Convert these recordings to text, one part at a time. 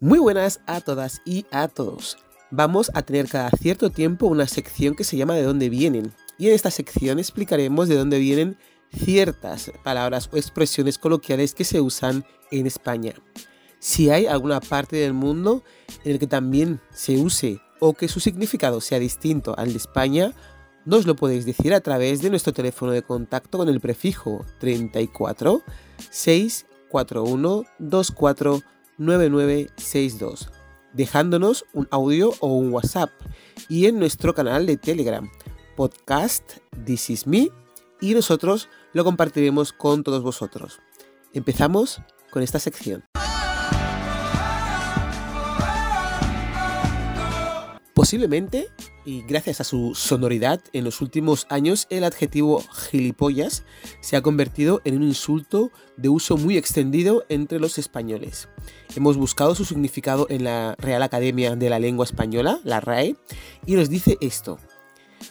Muy buenas a todas y a todos. Vamos a tener cada cierto tiempo una sección que se llama De dónde vienen. Y en esta sección explicaremos de dónde vienen ciertas palabras o expresiones coloquiales que se usan en España. Si hay alguna parte del mundo en el que también se use o que su significado sea distinto al de España, nos lo podéis decir a través de nuestro teléfono de contacto con el prefijo 34 641 24 9962, dejándonos un audio o un WhatsApp y en nuestro canal de Telegram, podcast This Is Me, y nosotros lo compartiremos con todos vosotros. Empezamos con esta sección. Posiblemente, y gracias a su sonoridad, en los últimos años el adjetivo gilipollas se ha convertido en un insulto de uso muy extendido entre los españoles. Hemos buscado su significado en la Real Academia de la Lengua Española, la RAE, y nos dice esto.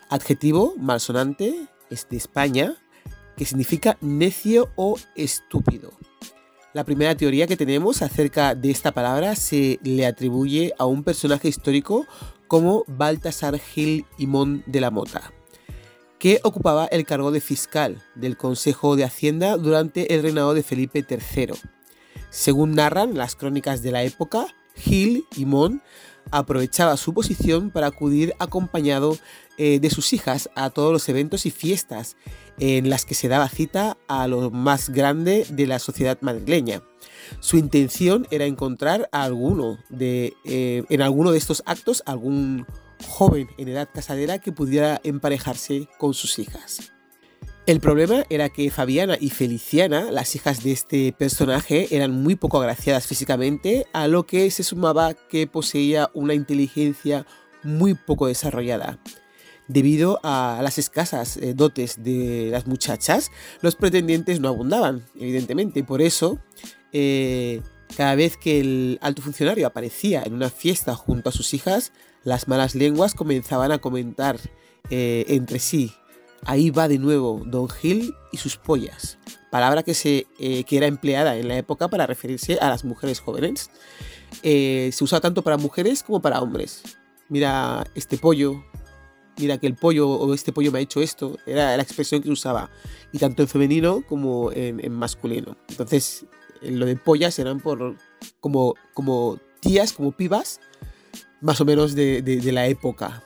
Adjetivo malsonante es de España, que significa necio o estúpido. La primera teoría que tenemos acerca de esta palabra se le atribuye a un personaje histórico como Baltasar Gil Imón de la Mota, que ocupaba el cargo de fiscal del Consejo de Hacienda durante el reinado de Felipe III. Según narran las crónicas de la época, Gil Imón aprovechaba su posición para acudir acompañado eh, de sus hijas a todos los eventos y fiestas en las que se daba cita a lo más grande de la sociedad madrileña. Su intención era encontrar a alguno de, eh, en alguno de estos actos algún joven en edad casadera que pudiera emparejarse con sus hijas. El problema era que Fabiana y Feliciana, las hijas de este personaje, eran muy poco agraciadas físicamente, a lo que se sumaba que poseía una inteligencia muy poco desarrollada. Debido a las escasas eh, dotes de las muchachas, los pretendientes no abundaban, evidentemente. Por eso, eh, cada vez que el alto funcionario aparecía en una fiesta junto a sus hijas, las malas lenguas comenzaban a comentar eh, entre sí. Ahí va de nuevo Don Gil y sus pollas, palabra que, se, que era empleada en la época para referirse a las mujeres jóvenes. se usa tanto para mujeres como para hombres. Mira este pollo, mira que el pollo o este pollo me ha hecho esto, era la expresión que usaba, y tanto en femenino como en, masculino. Entonces, lo de pollas eran por como, como tías, como pibas, más o menos de la época.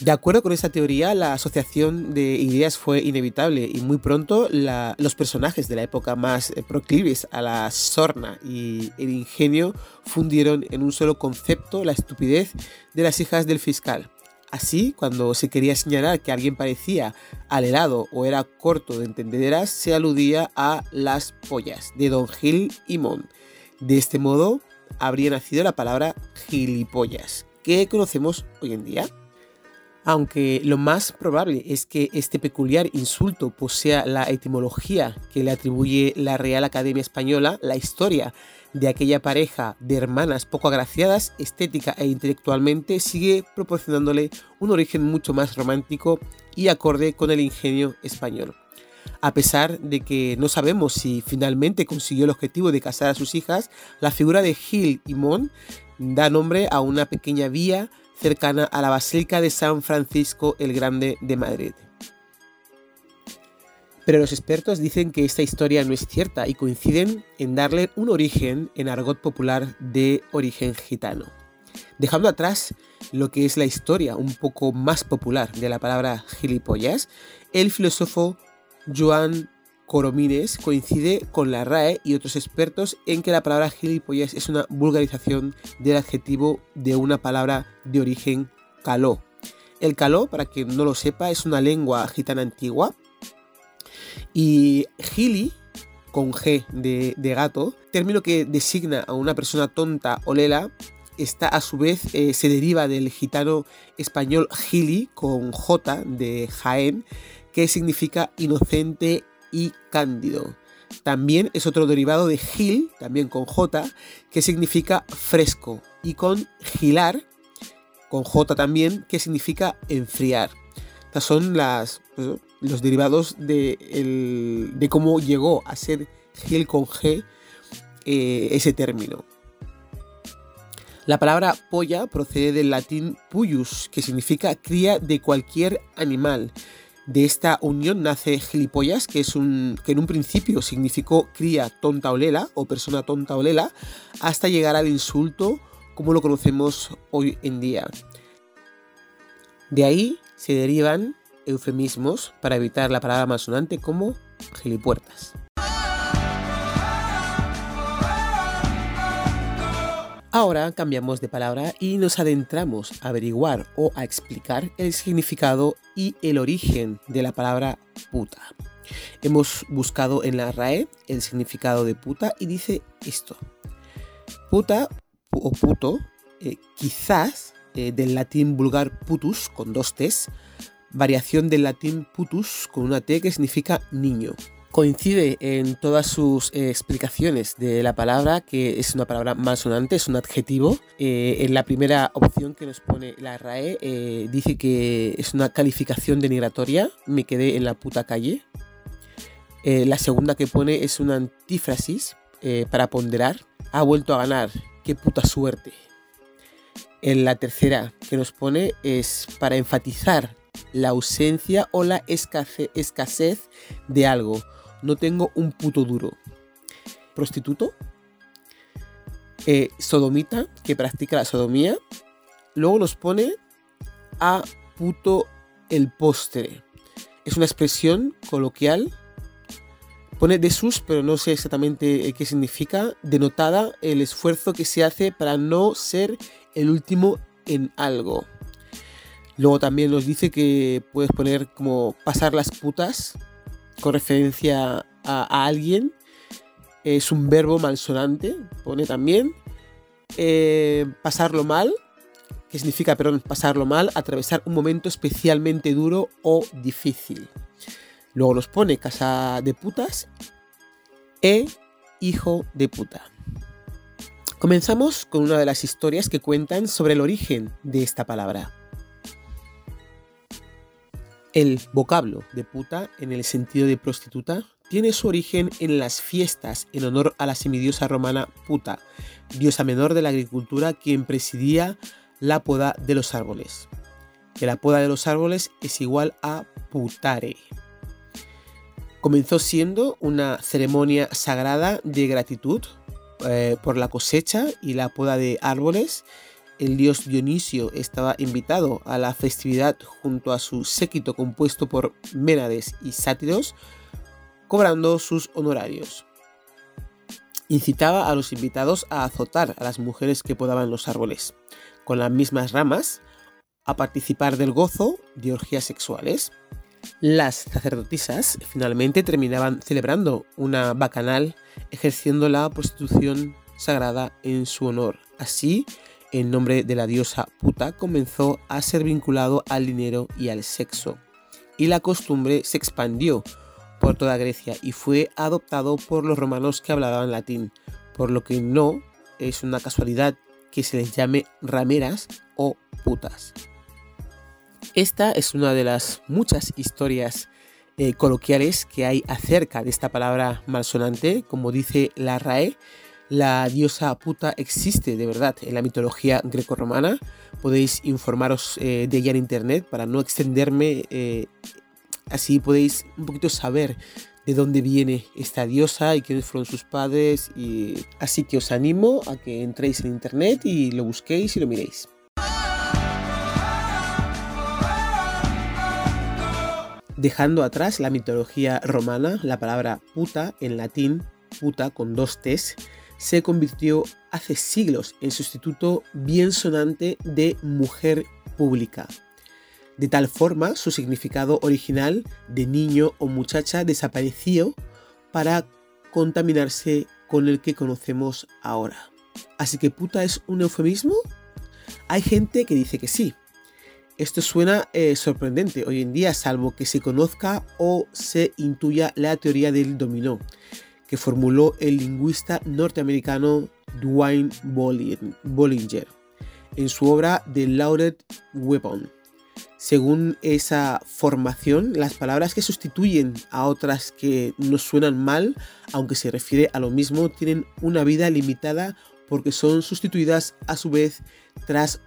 De acuerdo con esta teoría, la asociación de ideas fue inevitable y muy pronto los personajes de la época más eh, proclives a la sorna y el ingenio fundieron en un solo concepto la estupidez de las hijas del fiscal. Así, cuando se quería señalar que alguien parecía al helado o era corto de entendederas, se aludía a las pollas de Don Gil y Mon. De este modo, habría nacido la palabra gilipollas, que conocemos hoy en día aunque lo más probable es que este peculiar insulto posea la etimología que le atribuye la Real Academia Española, la historia de aquella pareja de hermanas poco agraciadas, estética e intelectualmente, sigue proporcionándole un origen mucho más romántico y acorde con el ingenio español. A pesar de que no sabemos si finalmente consiguió el objetivo de casar a sus hijas, la figura de Gil y Mon da nombre a una pequeña vía cercana a la Basílica de San Francisco el Grande de Madrid. Pero los expertos dicen que esta historia no es cierta y coinciden en darle un origen en argot popular de origen gitano. Dejando atrás lo que es la historia un poco más popular de la palabra gilipollas, el filósofo Joan Coromines coincide con la RAE y otros expertos en que la palabra gilipollas es una vulgarización del adjetivo de una palabra de origen caló. El caló, para quien no lo sepa, es una lengua gitana antigua y gili, con G de, gato, término que designa a una persona tonta o lela, está a su vez, eh, se deriva del gitano español gili, con J de Jaén, que significa inocente y cándido. También es otro derivado de gil, también con J, que significa fresco, y con gilar, con J también, que significa enfriar. Estas son pues, los derivados de, de, cómo llegó a ser gil con G eh, ese término. La palabra polla procede del latín puyus, que significa cría de cualquier animal. De esta unión nace gilipollas, que, es un, que en un principio significó cría tonta o lela o persona tonta o lela, hasta llegar al insulto como lo conocemos hoy en día. De ahí se derivan eufemismos para evitar la palabra malsonante como gilipuertas. Ahora cambiamos de palabra y nos adentramos a averiguar o a explicar el significado y el origen de la palabra puta. Hemos buscado en la RAE el significado de puta y dice esto. Puta o puto, eh, quizás eh, del latín vulgar putus con dos t's, variación del latín putus con una t que significa niño coincide en todas sus eh, explicaciones de la palabra, que es una palabra malsonante, es un adjetivo. Eh, en la primera opción que nos pone la RAE, eh, dice que es una calificación denigratoria, me quedé en la puta calle. la segunda que pone es una antífrasis para ponderar, ha vuelto a ganar, qué puta suerte. En la tercera que nos pone es para enfatizar la ausencia o la escasez de algo no tengo un puto duro. Prostituto. Eh, sodomita, que practica la sodomía. Luego nos pone a puto el postre. Es una expresión coloquial. Pone de sus, pero no sé exactamente eh, qué significa. Denotada el esfuerzo que se hace para no ser el último en algo. Luego también nos dice que puedes poner como pasar las putas con referencia a, alguien. Es un verbo malsonante, pone también. Eh, pasarlo mal, que significa, perdón, pasarlo mal, atravesar un momento especialmente duro o difícil. Luego nos pone casa de putas e hijo de puta. Comenzamos con una de las historias que cuentan sobre el origen de esta palabra. El vocablo de puta en el sentido de prostituta tiene su origen en las fiestas en honor a la semidiosa romana Puta, diosa menor de la agricultura quien presidía la poda de los árboles. Que la poda de los árboles es igual a putare. Comenzó siendo una ceremonia sagrada de gratitud eh, por la cosecha y la poda de árboles el dios Dionisio estaba invitado a la festividad junto a su séquito compuesto por Ménades y sátiros, cobrando sus honorarios. Incitaba a los invitados a azotar a las mujeres que podaban los árboles, con las mismas ramas, a participar del gozo de orgías sexuales. Las sacerdotisas finalmente terminaban celebrando una bacanal ejerciendo la prostitución sagrada en su honor. Así, el nombre de la diosa puta comenzó a ser vinculado al dinero y al sexo, y la costumbre se expandió por toda Grecia y fue adoptado por los romanos que hablaban latín, por lo que no es una casualidad que se les llame rameras o putas. Esta es una de las muchas historias eh, coloquiales que hay acerca de esta palabra malsonante, como dice la RAE, la diosa puta existe de verdad en la mitología grecorromana. Podéis informaros eh, de ella en internet para no extenderme. Eh, así podéis un poquito saber de dónde viene esta diosa y quiénes fueron sus padres. Y... Así que os animo a que entréis en internet y lo busquéis y lo miréis. Dejando atrás la mitología romana, la palabra puta en latín, puta con dos T's, se convirtió hace siglos en sustituto bien sonante de mujer pública. De tal forma, su significado original de niño o muchacha desapareció para contaminarse con el que conocemos ahora. Así que puta es un eufemismo? Hay gente que dice que sí. Esto suena eh, sorprendente hoy en día, salvo que se conozca o se intuya la teoría del dominó, que formuló el lingüista norteamericano Dwayne Bollinger en su obra The Loaded Weapon. Según esa formación, las palabras que sustituyen a otras que nos suenan mal, aunque se refiere a lo mismo, tienen una vida limitada porque son sustituidas a su vez tras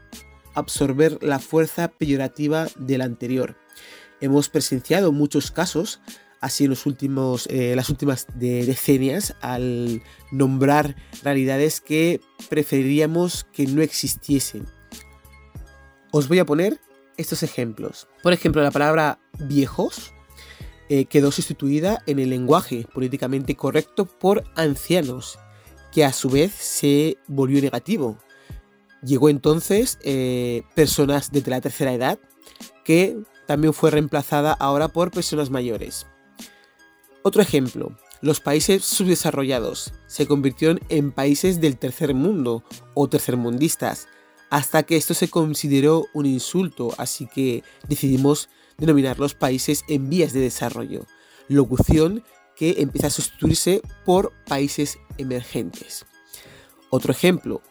absorber la fuerza peyorativa del anterior. Hemos presenciado muchos casos así en los últimos, eh, las últimas decenias al nombrar realidades que preferiríamos que no existiesen. Os voy a poner estos ejemplos. Por ejemplo, la palabra viejos eh, quedó sustituida en el lenguaje políticamente correcto por ancianos, que a su vez se volvió negativo. Llegó entonces eh, personas de la tercera edad, que también fue reemplazada ahora por personas mayores. Otro ejemplo, los países subdesarrollados se convirtieron en países del tercer mundo o tercermundistas, hasta que esto se consideró un insulto, así que decidimos denominarlos países en vías de desarrollo, locución que empieza a sustituirse por países emergentes. Otro ejemplo,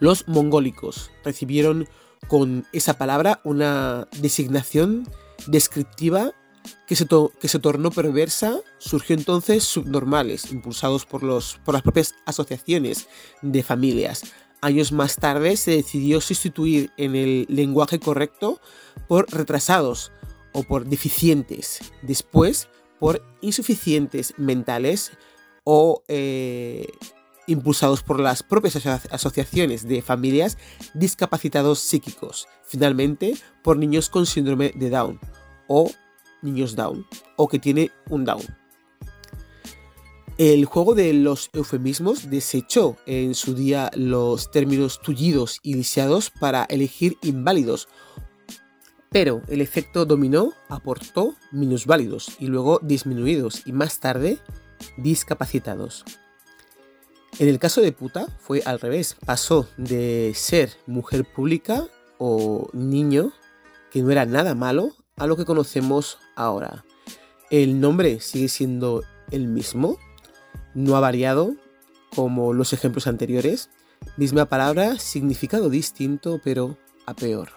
los mongólicos recibieron con esa palabra una designación descriptiva que se, que se tornó perversa, surgió entonces subnormales, impulsados por, los, por las propias asociaciones de familias. Años más tarde se decidió sustituir en el lenguaje correcto por retrasados o por deficientes. Después por insuficientes mentales o eh, impulsados por las propias asociaciones de familias discapacitados psíquicos. Finalmente, por niños con síndrome de Down o niños Down o que tiene un Down. El juego de los eufemismos desechó en su día los términos tullidos y lisiados para elegir inválidos, pero el efecto dominó aportó minusválidos y luego disminuidos y más tarde discapacitados. En el caso de puta fue al revés, pasó de ser mujer pública o niño, que no era nada malo, a lo que conocemos ahora. El nombre sigue siendo el mismo, no ha variado como los ejemplos anteriores. Misma palabra, significado distinto, pero a peor.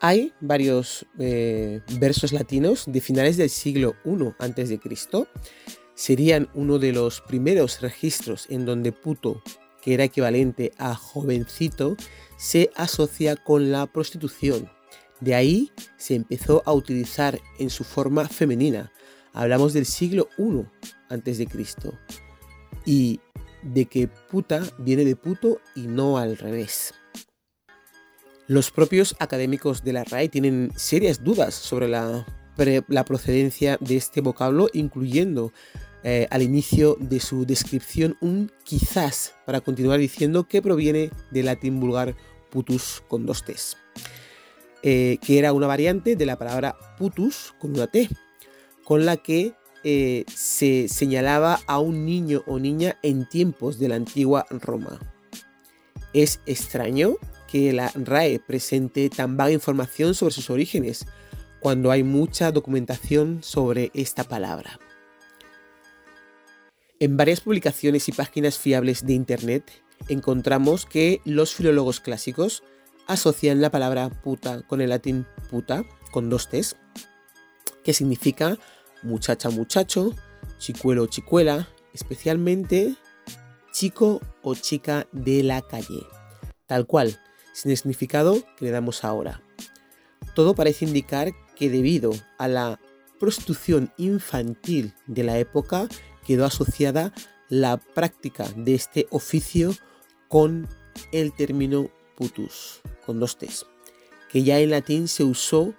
Hay varios eh, versos latinos de finales del siglo I a.C. Serían uno de los primeros registros en donde puto, que era equivalente a jovencito, se asocia con la prostitución. De ahí se empezó a utilizar en su forma femenina. Hablamos del siglo I a.C. Y de que puta viene de puto y no al revés. Los propios académicos de la RAE tienen serias dudas sobre la, procedencia de este vocablo, incluyendo eh, al inicio de su descripción un quizás, para continuar diciendo que proviene del latín vulgar putus con dos t's. Eh, que era una variante de la palabra putus con una T, con la que eh, se señalaba a un niño o niña en tiempos de la antigua Roma. Es extraño que la RAE presente tan vaga información sobre sus orígenes, cuando hay mucha documentación sobre esta palabra. En varias publicaciones y páginas fiables de Internet encontramos que los filólogos clásicos asocian la palabra puta con el latín puta, con dos t's, que significa muchacha muchacho, chicuelo chicuela, especialmente chico o chica de la calle, tal cual, sin el significado que le damos ahora. Todo parece indicar que debido a la prostitución infantil de la época quedó asociada la práctica de este oficio con el término putus con dos T's, que ya en latín se usó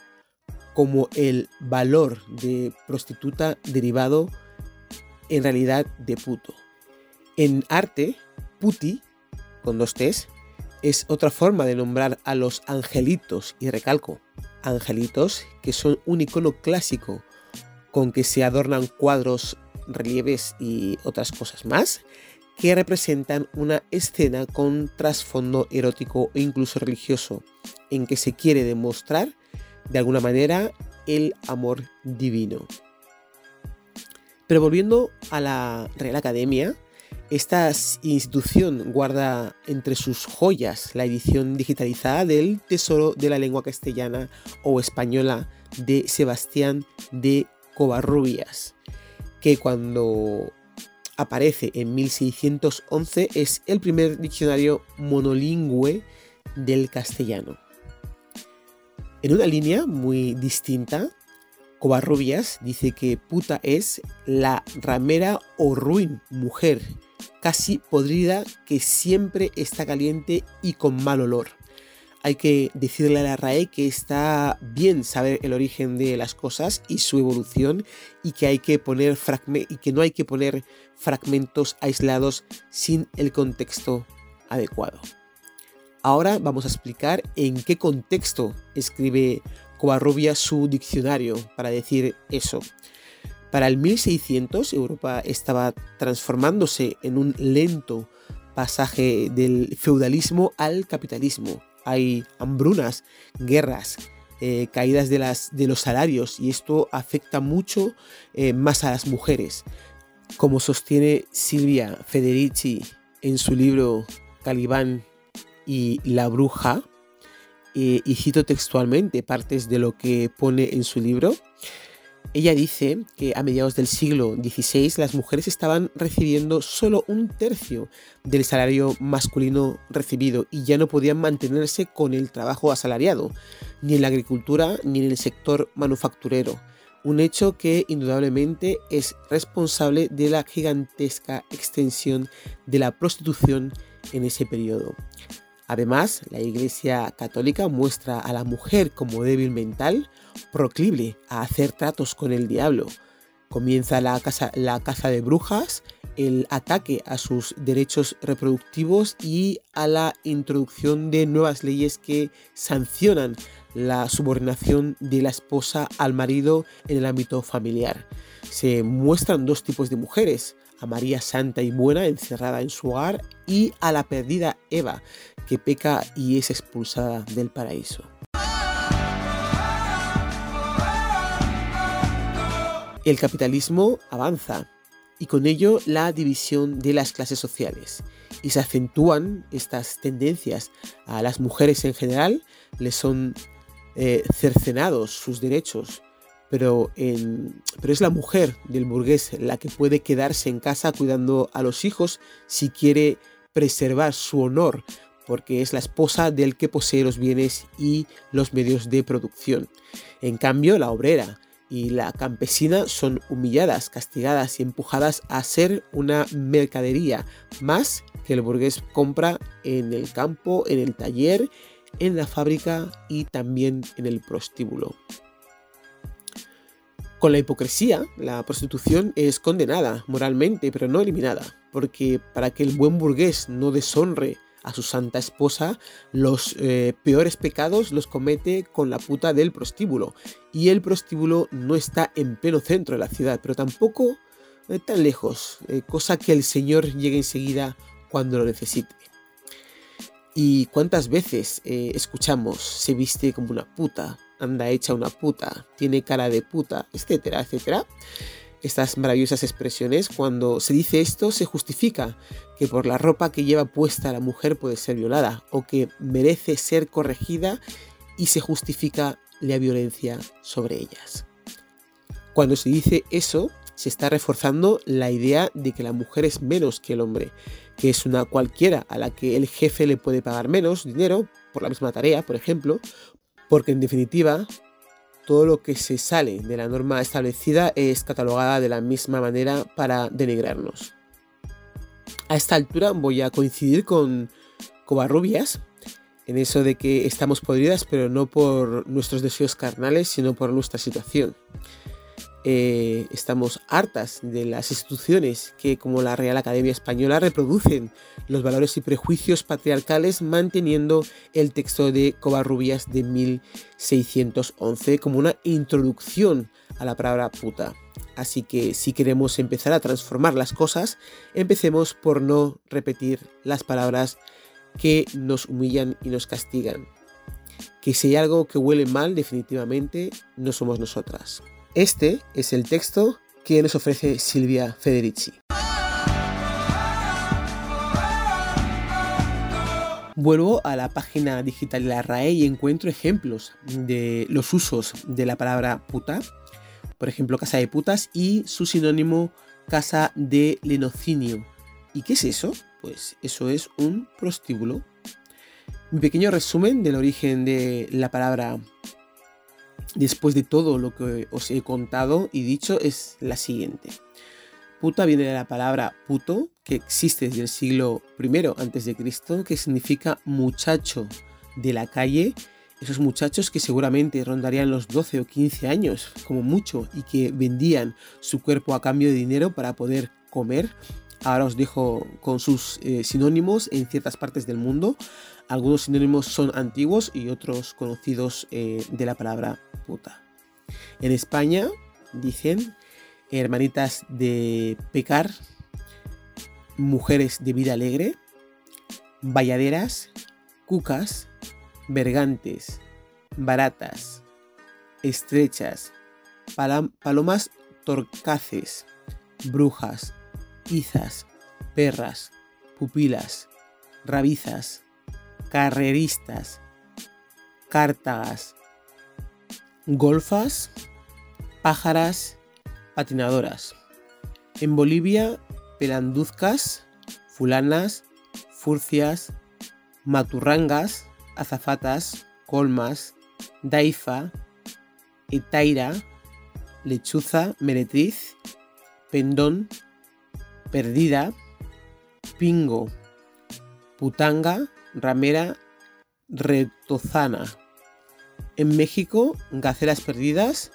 como el valor de prostituta derivado en realidad de puto. En arte, puti, con dos T's, es otra forma de nombrar a los angelitos, y recalco, angelitos que son un icono clásico con que se adornan cuadros, relieves y otras cosas más, que representan una escena con trasfondo erótico e incluso religioso, en que se quiere demostrar de alguna manera el amor divino. Pero volviendo a la Real Academia, Esta institución guarda entre sus joyas la edición digitalizada del Tesoro de la Lengua Castellana o Española de Sebastián de Covarrubias, que cuando aparece en 1611 es el primer diccionario monolingüe del castellano. En una línea muy distinta, Covarrubias dice que puta es la ramera o ruin mujer casi podrida que siempre está caliente y con mal olor. Hay que decirle a la RAE que está bien saber el origen de las cosas y su evolución y que, hay que, poner y que no hay que poner fragmentos aislados sin el contexto adecuado. Ahora vamos a explicar en qué contexto escribe Covarrubias su diccionario para decir eso. Para el 1600 Europa estaba transformándose en un lento pasaje del feudalismo al capitalismo. Hay hambrunas, guerras, eh, caídas de, las, de, los salarios y esto afecta mucho eh, más a las mujeres. Como sostiene Silvia Federici en su libro Calibán y la bruja, eh, y cito textualmente partes de lo que pone en su libro, ella dice que a mediados del siglo XVI las mujeres estaban recibiendo solo un tercio del salario masculino recibido y ya no podían mantenerse con el trabajo asalariado, ni en la agricultura ni en el sector manufacturero. Un hecho que indudablemente es responsable de la gigantesca extensión de la prostitución en ese periodo. Además, la Iglesia Católica muestra a la mujer como débil mental, proclive a hacer tratos con el diablo. Comienza la, la caza de brujas, el ataque a sus derechos reproductivos y a la introducción de nuevas leyes que sancionan la subordinación de la esposa al marido en el ámbito familiar. Se muestran dos tipos de mujeres, a María Santa y Buena encerrada en su hogar y a la perdida Eva, que peca y es expulsada del paraíso. El capitalismo avanza y con ello la división de las clases sociales y se acentúan estas tendencias a las mujeres en general, les son eh, cercenados sus derechos, pero, es la mujer del burgués la que puede quedarse en casa cuidando a los hijos si quiere preservar su honor porque es la esposa del que posee los bienes y los medios de producción. En cambio, la obrera y la campesina son humilladas, castigadas y empujadas a ser una mercadería más que el burgués compra en el campo, en el taller, en la fábrica y también en el prostíbulo. Con la hipocresía, la prostitución es condenada moralmente, pero no eliminada, porque para que el buen burgués no deshonre a su santa esposa, los eh, peores pecados los comete con la puta del prostíbulo. Y el prostíbulo no está en pleno centro de la ciudad, pero tampoco eh, tan lejos, eh, cosa que el Señor llegue enseguida cuando lo necesite. ¿Y cuántas veces escuchamos se viste como una puta, anda hecha una puta, tiene cara de puta, etcétera, etcétera? estas maravillosas expresiones, cuando se dice esto se justifica que por la ropa que lleva puesta la mujer puede ser violada o que merece ser corregida y se justifica la violencia sobre ellas. Cuando se dice eso, se está reforzando la idea de que la mujer es menos que el hombre, que es una cualquiera a la que el jefe le puede pagar menos dinero por la misma tarea, por ejemplo, porque en definitiva todo lo que se sale de la norma establecida es catalogada de la misma manera para denigrarnos. A esta altura voy a coincidir con Covarrubias en eso de que estamos podridas, pero no por nuestros deseos carnales, sino por nuestra situación. Eh, estamos hartas de las instituciones que, como la Real Academia Española, reproducen los valores y prejuicios patriarcales manteniendo el texto de Covarrubias de 1611 como una introducción a la palabra puta. Así que si queremos empezar a transformar las cosas, empecemos por no repetir las palabras que nos humillan y nos castigan. Que si hay algo que huele mal, definitivamente no somos nosotras. Este es el texto que nos ofrece Silvia Federici. Vuelvo a la página digital de la RAE y encuentro ejemplos de los usos de la palabra puta, por ejemplo casa de putas y su sinónimo casa de lenocinio. ¿Y qué es eso? Pues eso es un prostíbulo. Mi pequeño resumen del origen de la palabra después de todo lo que os he contado y dicho es la siguiente. Puta viene de la palabra puto, que existe desde el siglo I a.C., que significa muchacho de la calle. Esos muchachos que seguramente rondarían los 12 o 15 años, como mucho, y que vendían su cuerpo a cambio de dinero para poder comer. Ahora os dejo con sus eh, sinónimos en ciertas partes del mundo. Algunos sinónimos son antiguos y otros conocidos eh, de la palabra puta. En España dicen hermanitas de pecar, mujeres de vida alegre, valladeras, cucas, bergantes, baratas, estrechas, palomas torcaces, brujas, izas, perras, pupilas, rabizas, carreristas, cártagas, golfas, pájaras, patinadoras. En Bolivia, pelanduzcas, fulanas, furcias, maturrangas, azafatas, colmas, daifa, etaira, lechuza, meretriz, pendón, perdida, pingo, putanga, ramera, retozana. En México, gacelas perdidas,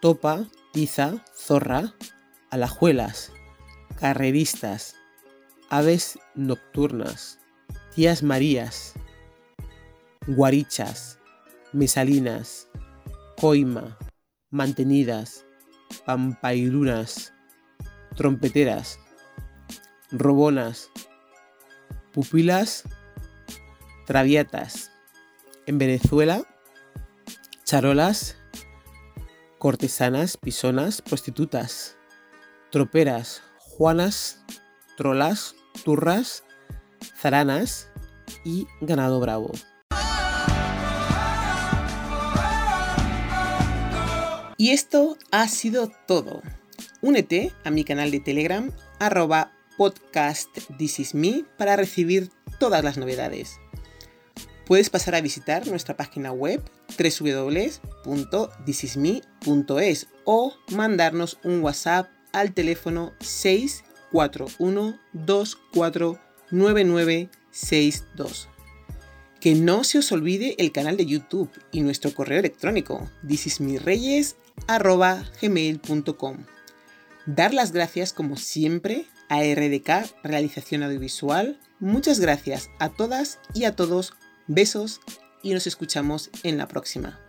topa, tiza, zorra, alajuelas, carreristas, aves nocturnas, tías marías, guarichas, mesalinas, coima, mantenidas, pampairunas, trompeteras, robonas, pupilas, traviatas. En Venezuela, charolas, cortesanas, pisonas, prostitutas, troperas, juanas, trolas, turras, zaranas y ganado bravo. Y esto ha sido todo. Únete a mi canal de Telegram arroba podcast para recibir todas las novedades puedes pasar a visitar nuestra página web www.thisisme.es o mandarnos un WhatsApp al teléfono 641249962. Que no se os olvide el canal de YouTube y nuestro correo electrónico thisismireyes.gmail.com Dar las gracias como siempre a RDK Realización Audiovisual. Muchas gracias a todas y a todos Besos y nos escuchamos en la próxima.